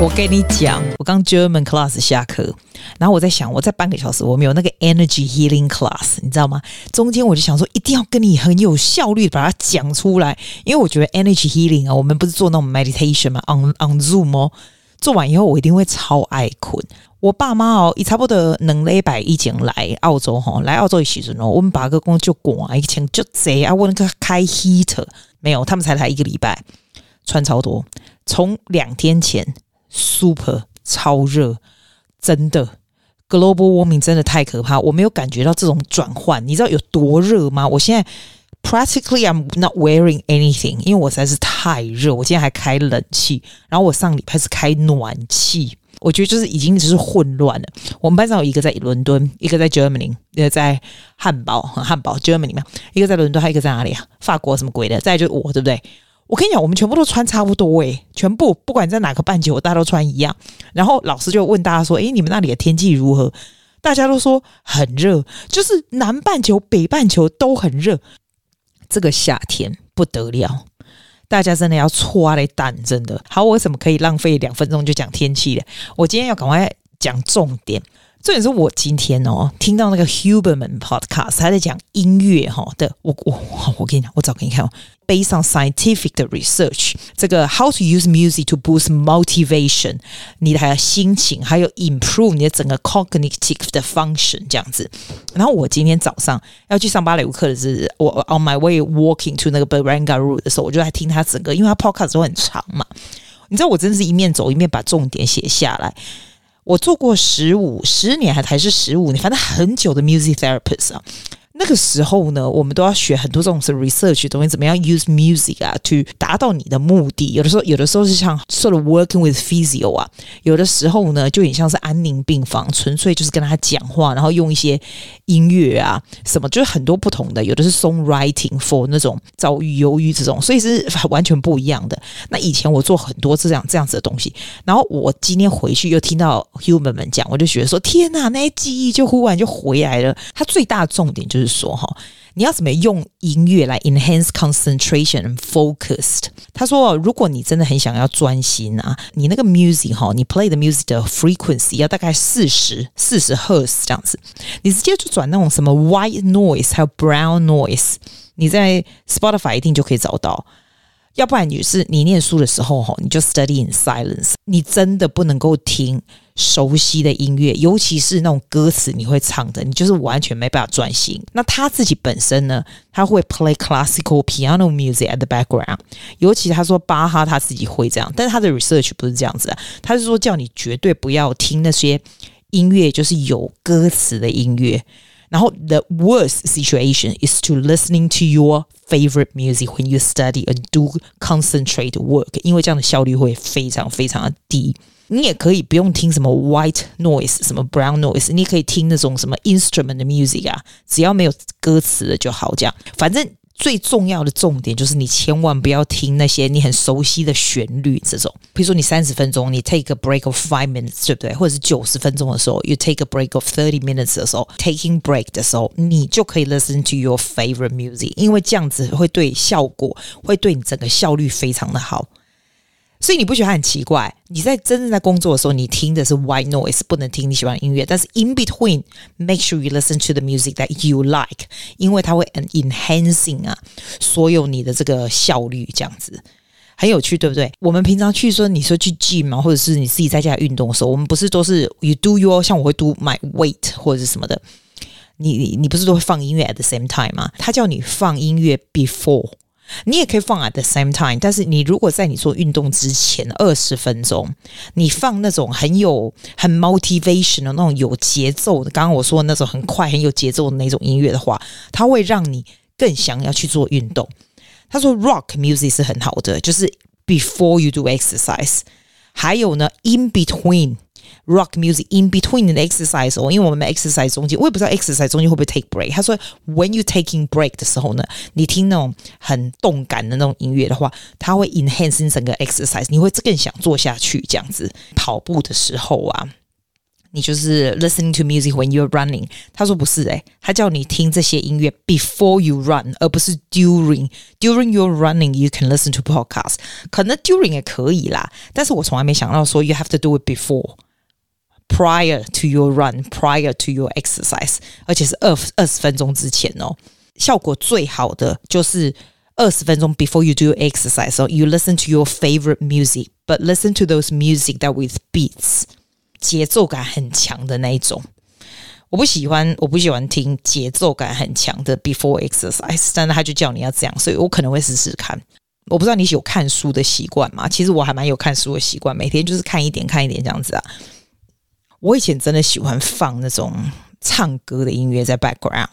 我跟你讲，我刚 German class 下课，然后我在想，我在半个小时我没有那个 Energy Healing class，你知道吗？中间我就想说，一定要跟你很有效率的把它讲出来，因为我觉得 Energy Healing 啊，我们不是做那种 meditation 嘛，on on Zoom 哦，做完以后我一定会超爱困。我爸妈哦，也差不多两礼拜以前来澳洲哈，来澳洲的时阵哦，我们把个工就关，以前就贼啊，我那个开 heater 没有，他们才来一个礼拜，穿超多，从两天前。Super 超热，真的，Global warming 真的太可怕，我没有感觉到这种转换，你知道有多热吗？我现在 practically I'm not wearing anything，因为我实在是太热，我今天还开冷气，然后我上礼拜是开暖气，我觉得就是已经只是混乱了。我们班上有一个在伦敦，一个在 Germany，一个在汉堡，汉堡 Germany 嘛，一个在伦敦，还有一个在哪里啊？法国什么鬼的？再就是我，对不对？我跟你讲，我们全部都穿差不多诶、全部不管在哪个半球，大家都穿一样。然后老师就问大家说：“诶，你们那里的天气如何？”大家都说很热，就是南半球、北半球都很热。这个夏天不得了，大家真的要搓嘞蛋，真的。好，我怎么可以浪费两分钟就讲天气了？我今天要赶快讲重点。重点是我今天哦听到那个 Huberman Podcast，他在讲音乐哈的。我我我跟你讲，我找给你看哦。Based on scientific 的 research，这个 How to use music to boost motivation，你的还有心情还有 improve 你的整个 cognitive 的 function 这样子。然后我今天早上要去上芭蕾舞课的是我 on my way walking to 那个 Barangaroo 的时候，我就在听他整个，因为他 podcast 都很长嘛。你知道我真的是一面走一面把重点写下来。我做过十五十年还还是十五年，反正很久的 music therapist 啊。那个时候呢，我们都要学很多这种是 research 东西，怎么样 use music 啊，to 达到你的目的。有的时候，有的时候是像 sort of working with physio 啊，有的时候呢，就很像是安宁病房，纯粹就是跟他讲话，然后用一些音乐啊什么，就是很多不同的。有的是 songwriting for 那种遭遇、忧郁这种，所以是完全不一样的。那以前我做很多这样这样子的东西，然后我今天回去又听到 human 们讲，我就觉得说天哪，那些记忆就忽然就回来了。它最大的重点就是。说哈，你要怎么用音乐来 enhance concentration and focused？他说，如果你真的很想要专心啊，你那个 music 哈，你 play 的 music 的 frequency 要大概四十四十 hertz 这样子，你直接就转那种什么 white noise 还有 brown noise，你在 Spotify 一定就可以找到。要不然，女士，你念书的时候哈，你就 study in silence。你真的不能够听熟悉的音乐，尤其是那种歌词你会唱的，你就是完全没办法专心。那他自己本身呢，他会 play classical piano music at the background。尤其他说巴哈他自己会这样，但是他的 research 不是这样子啊，他是说叫你绝对不要听那些音乐，就是有歌词的音乐。然后，the worst situation is to listening to your favorite music when you study and do concentrate work，因为这样的效率会非常非常的低。你也可以不用听什么 white noise，什么 brown noise，你可以听那种什么 instrument 的 music 啊，只要没有歌词的就好。这样，反正。 最重要的重点就是，你千万不要听那些你很熟悉的旋律。这种，比如说你三十分钟，你 take a break of five minutes，对不对？或者是九十分钟的时候，you take a break of thirty minutes 的时候，taking break 的时候，你就可以 listen to your favorite music，因为这样子会对效果，会对你整个效率非常的好。所以你不觉得很奇怪？你在真正在工作的时候，你听的是 white noise，不能听你喜欢的音乐。但是 in between，make sure you listen to the music that you like，因为它会 enhancing 啊，所有你的这个效率，这样子很有趣，对不对？我们平常去说，你说去 gym 嘛，或者是你自己在家运动的时候，我们不是都是 you do your，像我会 do my weight 或者是什么的，你你不是都会放音乐 at the same time 吗？他叫你放音乐 before。你也可以放 at the same time，但是你如果在你做运动之前二十分钟，你放那种很有很 motivation 的那种有节奏的，刚刚我说的那种很快很有节奏的那种音乐的话，它会让你更想要去做运动。他说 rock music 是很好的，就是 before you do exercise，还有呢 in between。Rock music in between the exercise 哦，因为我们 exercise 中间，我也不知道 exercise 中间会不会 take break。他说，when you taking break 的时候呢，你听那种很动感的那种音乐的话，它会 enhance 整个 exercise，你会更想做下去。这样子跑步的时候啊， 你就是 listening to music when you're running。他说不是诶，他叫你听这些音乐 before you run，而不是 during。During your running you can listen to podcast，可能 during 也可以啦，但是我从来没想到说 you have to do it before。 Prior to your run, prior to your exercise，而且是二二十分钟之前哦。效果最好的就是二十分钟 before you do your exercise，so you listen to your favorite music，but listen to those music that with beats，节奏感很强的那一种。我不喜欢，我不喜欢听节奏感很强的 before exercise，但是他就叫你要这样，所以我可能会试试看。我不知道你有看书的习惯吗？其实我还蛮有看书的习惯，每天就是看一点看一点这样子啊。 我以前真的喜欢放那种唱歌的音乐在 background，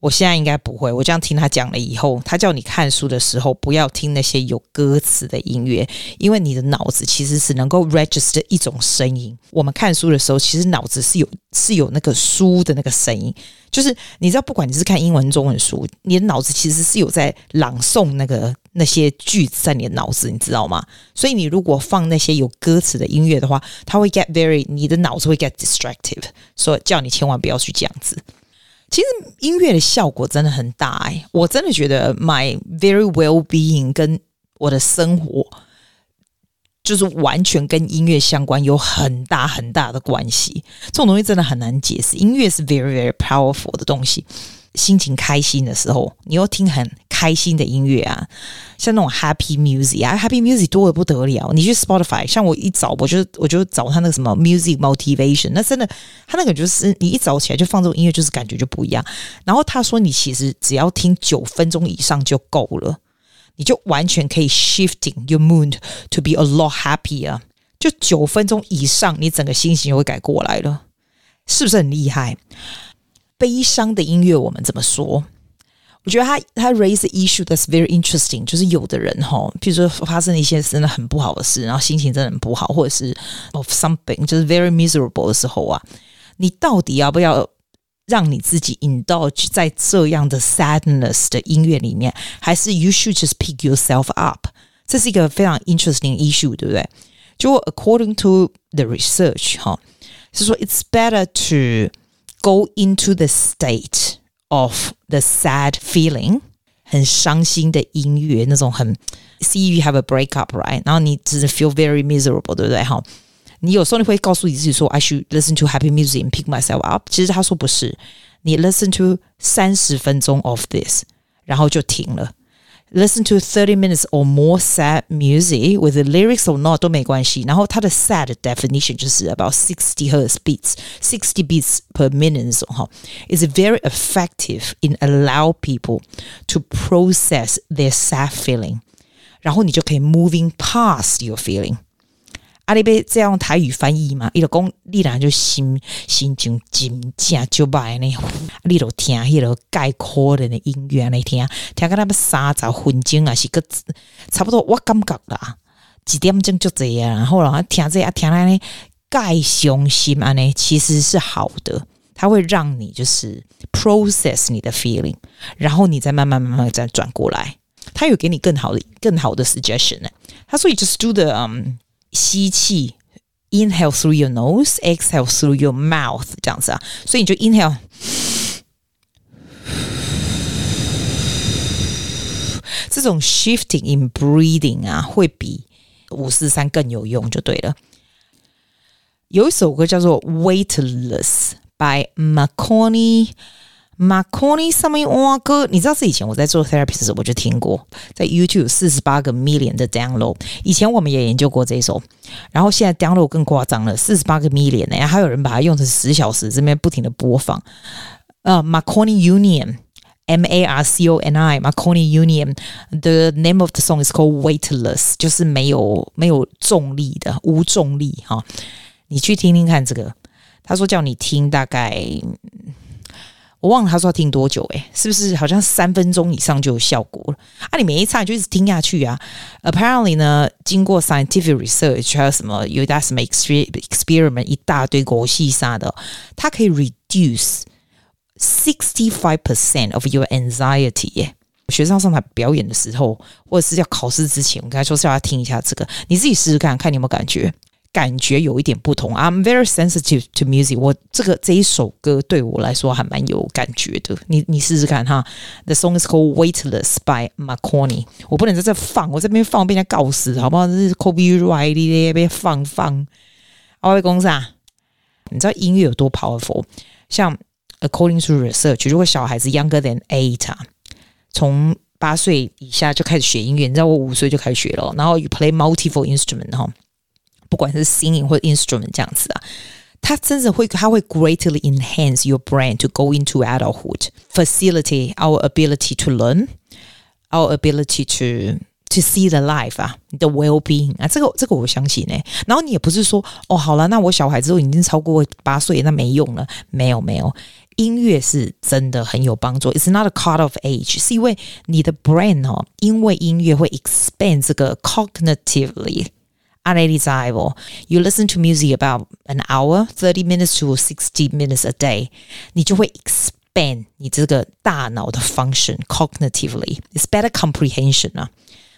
我现在应该不会。我这样听他讲了以后，他叫你看书的时候不要听那些有歌词的音乐，因为你的脑子其实是能够 register 一种声音。我们看书的时候，其实脑子是有是有那个书的那个声音，就是你知道，不管你是看英文、中文书，你的脑子其实是有在朗诵那个。那些句子在你的脑子，你知道吗？所以你如果放那些有歌词的音乐的话，它会 get very，你的脑子会 get distractive，所以叫你千万不要去这样子。其实音乐的效果真的很大哎，我真的觉得 my very well being 跟我的生活就是完全跟音乐相关，有很大很大的关系。这种东西真的很难解释，音乐是 very very powerful 的东西。心情开心的时候，你又听很开心的音乐啊，像那种 happy music 啊，happy music 多得不得了。你去 Spotify，像我一找，我就我就找他那个什么 music motivation，那真的，他那个就是你一早起来就放这种音乐，就是感觉就不一样。然后他说，你其实只要听九分钟以上就够了，你就完全可以 shifting your mood to be a lot happier。就九分钟以上，你整个心情就会改过来了，是不是很厉害？悲伤的音乐，我们怎么说？我觉得他他 raise the issue that's very interesting，就是有的人哈，比如说发生一些真的很不好的事，然后心情真的很不好，或者是 of something 就是 very miserable 的时候啊，你到底要不要让你自己 indulge 在这样的 sadness 的音乐里面，还是 you should just pick yourself up？这是一个非常 interesting issue，对不对？就 according to the research 哈，是说 it's better to Go into the state of the sad feeling，很伤心的音乐，那种很 see you have a breakup right，然后你只是 feel very miserable，对不对？哈， 你有时候你会告诉你自己说，I should listen to happy music and pick myself up。其实他说不是，你 listen to 三十分钟 of this，然后就停了。Listen to thirty minutes or more sad music with the lyrics or not 都没关系。然后它的 sad definition 就是 about sixty hertz beats，sixty beats per minute 哈，is very effective in allow people to process their sad feeling。然后你就可以 moving past your feeling。 阿里贝这样台语翻译嘛？伊就讲，你俩就心心情真正就歹呢。你就听迄个概括的音乐来听，听个那么三十分钟啊，是个差不多。我感觉啦，几点钟就这样。然后然后听这啊，听来呢，概伤心安尼，其实是好的，它会让你就是 process 你的 feeling，然后你再慢慢慢慢再转过来。他有给你更好的更好的 suggestion 呢。他说：“你 just do the um。”吸气，inhale through your nose，exhale through your mouth，这样子啊，所以你就 inhale，这种 shifting in breathing 啊，会比五四三更有用，就对了。有一首歌叫做《Weightless》by Macconi。Marconi 上面哇哥，你知道是以前我在做 therapy 的时候我就听过，在 YouTube 四十八个 million 的 download。以前我们也研究过这一首，然后现在 download 更夸张了，四十八个 million 呢，还有人把它用成十小时，这边不停的播放。呃、maconi Union，M A R C O N I，Marconi Union，the name of the song is called Weightless，就是没有没有重力的，无重力哈。你去听听看这个，他说叫你听大概。我忘了他说要听多久诶，是不是好像三分钟以上就有效果了啊？你每一唱就一直听下去啊。Apparently 呢，经过 scientific research 还有什么有一大什么 experiment 一大堆国细啥的，它可以 reduce sixty five percent of your anxiety 耶。学生上台表演的时候，或者是要考试之前，我跟他说是要听一下这个，你自己试试看看你有没有感觉。感觉有一点不同。I'm very sensitive to music。我这个这一首歌对我来说还蛮有感觉的。你你试试看哈。The song is called Weightless by Macconi。我不能在这放，我这边放被人家告死，好不好？这是 copyright 被放放。我会公司啊，你知道音乐有多 powerful？像 according to research，如果小孩子 younger than eight 啊，从八岁以下就开始学音乐，你知道我五岁就开始学了。然后 you play multiple instrument 哈。不管是 singing 或 instrument 这样子啊，它真的会，它会 greatly enhance your brain to go into adulthood, facilitate our ability to learn, our ability to to see the life 啊，你的 well being 啊，这个这个我相信呢、欸。然后你也不是说哦，好了，那我小孩之后已经超过八岁，那没用了。没有没有，音乐是真的很有帮助。It's not a cut of age，是因为你的 brain 哦，因为音乐会 expand 这个 cognitively。 You listen to music about an hour, thirty minutes to sixty minutes a day，你就会 expand 你这个大脑的 function cognitively. It's better comprehension 啊，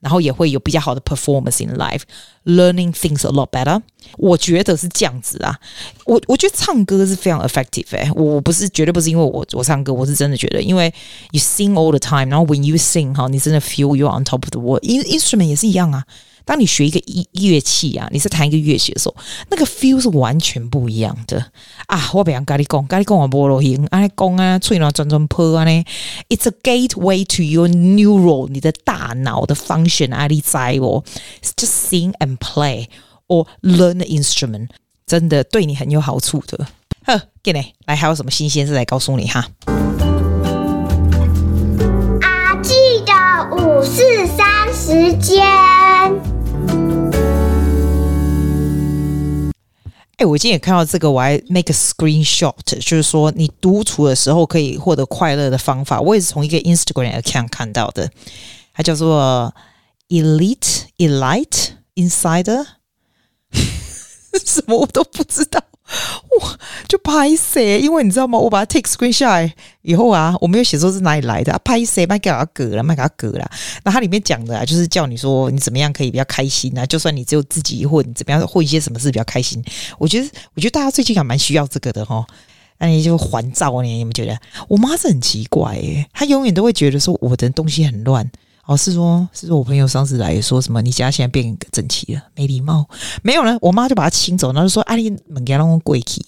然后也会有比较好的 performance in life, learning things a lot better。我觉得是这样子啊，我我觉得唱歌是非常 effective 诶、欸，我不是绝对不是因为我我唱歌，我是真的觉得，因为 you sing all the time，然后 when you sing 哈，你真的 feel you're on top of the world。instrument 也是一样啊。 当你学一个乐乐器啊，你是弹一个乐器的时候，那个 feel 是完全不一样的啊！我不想跟你讲，跟你讲我菠萝音，啊，讲啊，吹了转转坡啊呢，It's a gateway to your neural，你的大脑的 function 啊，你在哦，just sing and play or learn the instrument，真的对你很有好处的。呵，给你来，还有什么新鲜事来告诉你哈？阿记的五四三时间。我今天也看到这个，我还 make a screenshot，就是说你独处的时候可以获得快乐的方法。我也是从一个 Instagram account 看到的，它叫做 Elite Elite Insider，什么我都不知道。拍谢，因为你知道吗？我把它 take screen 下来以后啊，我没有写说是哪里来的，拍谢，卖给他割了，卖给他割了。那它里面讲的啊，就是叫你说你怎么样可以比较开心啊，就算你只有自己混，你怎么样混一些什么事比较开心？我觉得，我觉得大家最近还蛮需要这个的哈。那你就还照你，你们觉得？我妈是很奇怪诶，她永远都会觉得说我的东西很乱。哦，是说，是说我朋友上次来说什么？你家现在变整齐了，没礼貌。没有呢，我妈就把它清走，然后就说：“阿丽门给他弄贵气，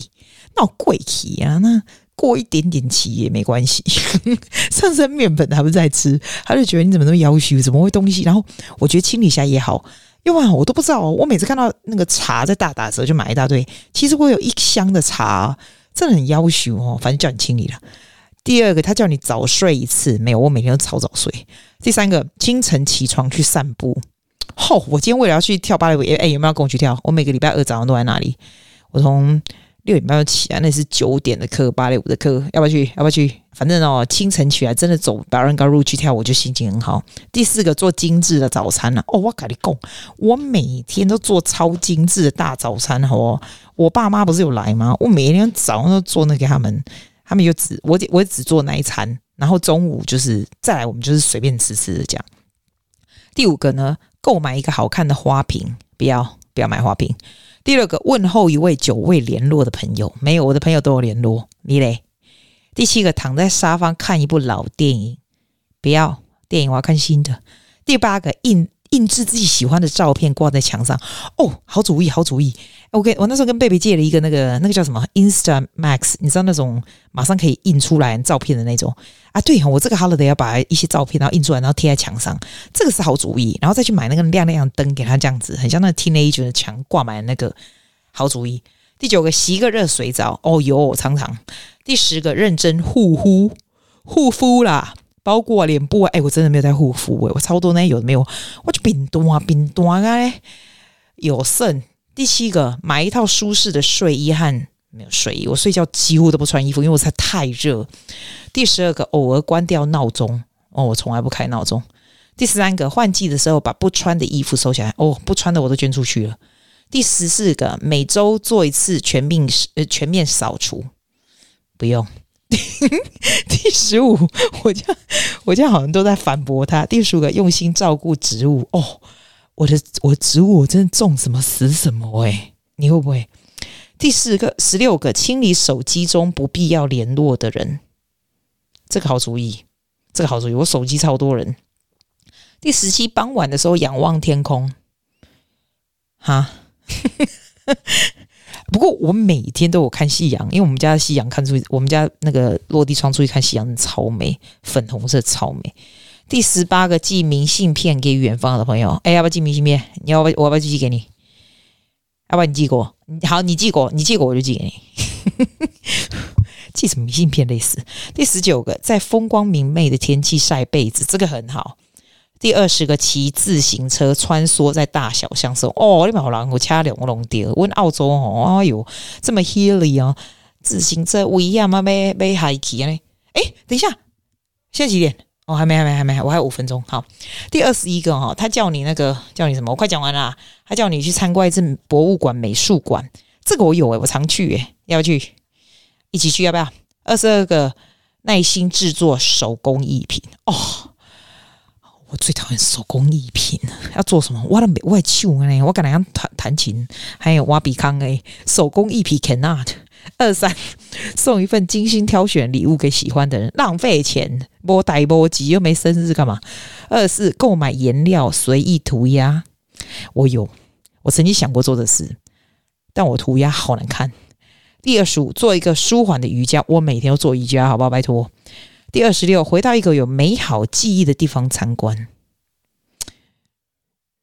那我贵气啊，那过一点点期也没关系。上次面粉还不在吃，他就觉得你怎么那么夭寿，怎么会东西？然后我觉得清理一下也好，因为我都不知道。我每次看到那个茶在大打折，就买一大堆。其实我有一箱的茶，真的很夭寿哦。反正叫你清理了。第二个，他叫你早睡一次，没有，我每天都超早睡。第三个，清晨起床去散步。吼、我今天为了要去跳芭蕾舞，哎、欸，有没有跟我去跳？我每个礼拜二早上都在那里。我从六点半就起来，那是九点的课，芭蕾舞的课，要不要去？要不要去？反正哦，清晨起来真的走 Barangaroo 去跳，我就心情很好。第四个，做精致的早餐了、啊。哦，我跟你讲，我每天都做超精致的大早餐。哦，我爸妈不是有来吗？我每天早上都做那给他们，他们就只我我只做那一餐。然后中午就是再来，我们就是随便吃吃的这样。第五个呢，购买一个好看的花瓶，不要不要买花瓶。第六个，问候一位久未联络的朋友，没有，我的朋友都有联络，你嘞？第七个，躺在沙发看一部老电影，不要电影，我要看新的。第八个，印。印制自己喜欢的照片挂在墙上哦，好主意，好主意。OK，我那时候跟贝贝借了一个那个那个叫什么 Instamax，你知道那种马上可以印出来照片的那种啊？对，我这个 holiday 要把一些照片然后印出来，然后贴在墙上，这个是好主意。然后再去买那个亮亮灯给他，这样子很像那个 teenager 的墙挂满那个好主意。第九个，洗一个热水澡哦哟，常常。第十个，认真护肤护肤啦。包括脸部啊，哎，我真的没有在护肤诶，我超多呢，有的没有，我就冰多啊，冰多啊，有剩。第七个，买一套舒适的睡衣和没有睡衣，我睡觉几乎都不穿衣服，因为我才太热。第十二个，偶尔关掉闹钟，哦，我从来不开闹钟。第十三个，换季的时候把不穿的衣服收起来，哦，不穿的我都捐出去了。第十四个，每周做一次全面呃全面扫除，不用。第十五，我家我家好像都在反驳他。第十五个，用心照顾植物哦，我的我植物我真的种什么死什么诶、欸，你会不会？第四个、十六个，清理手机中不必要联络的人，这个好主意，这个好主意。我手机超多人。第十七，傍晚的时候仰望天空，哈。不过我每天都有看夕阳，因为我们家的夕阳看出去，我们家那个落地窗出去看夕阳超美，粉红色超美。第十八个，寄明信片给远方的朋友，哎，要不要寄明信片？你要不要？我要不要寄给你？要不然你寄给我？好，你寄过，你寄过我就寄给你。寄什么明信片？类似。第十九个，在风光明媚的天气晒被子，这个很好。第二十个，骑自行车穿梭在大小巷中。哦，你们好狼，我掐两个龙蝶。问澳洲哦，哎呦，这么 hilly 哦，自行车不一样吗？没没海骑呢？哎，等一下，现在几点？哦，还没，还没，还没，我还有五分钟。好，第二十一个哈，他叫你那个叫你什么？我快讲完了。他叫你去参观一次博物馆、美术馆，这个我有诶，我常去诶，要不要去？一起去要不要？二十二个，耐心制作手工艺品哦，我最讨厌手工艺品了。要做什么？我的我的手呢？我跟人家弹弹琴，还有挖鼻康诶，手工艺品 cannot。二三送一份精心挑选礼物给喜欢的人，浪费钱，摸呆摸急又没生日干嘛？二四购买颜料随意涂鸦，我有，我曾经想过做的事，但我涂鸦好难看。第二十五做一个舒缓的瑜伽，我每天都做瑜伽，好不好？拜托。第二十六回到一个有美好记忆的地方参观，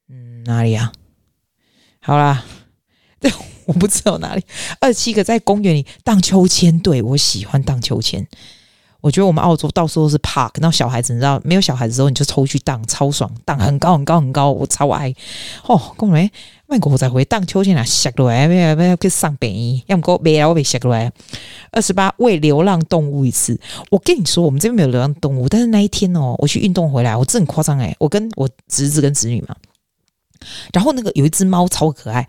嗯，哪里呀？好啦。我不知道哪里。二十七个在公园里荡秋千，对，我喜欢荡秋千。我觉得我们澳洲到处都是 park，然后小孩子你知道，没有小孩子的时候你就抽去荡，超爽，荡很高很高很高，我超爱。哦，公园外国再回荡秋千啊，下来没有没有去上北医，要么给我没来我被下来。二十八喂流浪动物一次，我跟你说，我们这边没有流浪动物，但是那一天哦，我去运动回来，我真的夸张诶，我跟我侄子跟侄女嘛，然后那个有一只猫超可爱。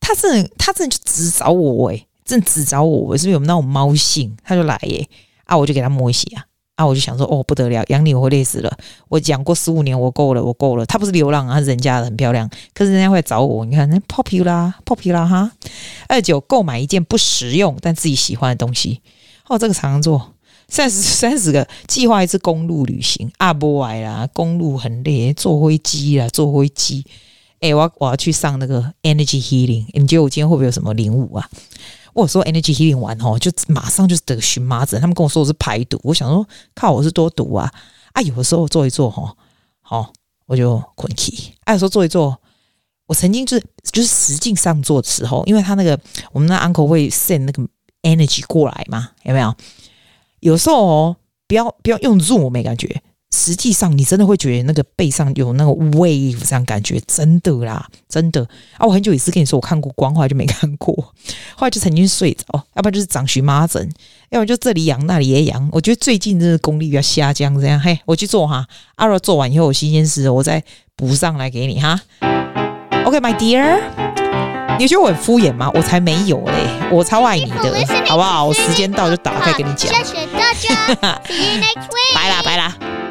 他真的，他真的就只找我诶、欸，真只找我，我是不是有那种猫性？他就来耶、啊，我就给他摸一下啊，我就想说，哦，不得了，养你我会累死了。我养过十五年，我够了，我够了。他不是流浪啊，人家，很漂亮，可是人家会找我。你看，那 popular popular 哈。二九，购买一件不实用但自己喜欢的东西。哦，这个常常做。三十 三十个，计划一次公路旅行。啊，不爱啦，公路很累，坐飞机啦，坐飞机。哎、我我要去上那个 Energy Healing，你觉得我今天会不会有什么领悟啊？我说 Energy Healing 完吼，就马上就是得荨麻疹，他们跟我说我是排毒，我想说靠，我是多毒啊啊！有的时候做一做吼，好我就困起。啊，有时候做一做，我曾经就是就是实际上做的时候，因为他那个我们那 uncle 会 send 那个 energy 过来嘛，有没有？有时候哦，不要不要用 Zoom，我没感觉。实际上，你真的会觉得那个背上有那个 wave 这样感觉，真的啦，真的啊！我很久以前跟你说我看过光，后来就没看过，后来就曾经睡着，要不然就是长荨麻疹，要不然就这里痒那里也痒。我觉得最近这个功力比较下降，这样嘿，我去做哈。阿若做完以后有新鲜事，我再补上来给你哈。OK，my、okay, dear，你觉得我很敷衍吗？我才没有嘞，我超爱你的，好不好？我时间到就打开跟你讲。谢谢大家，拜啦拜啦。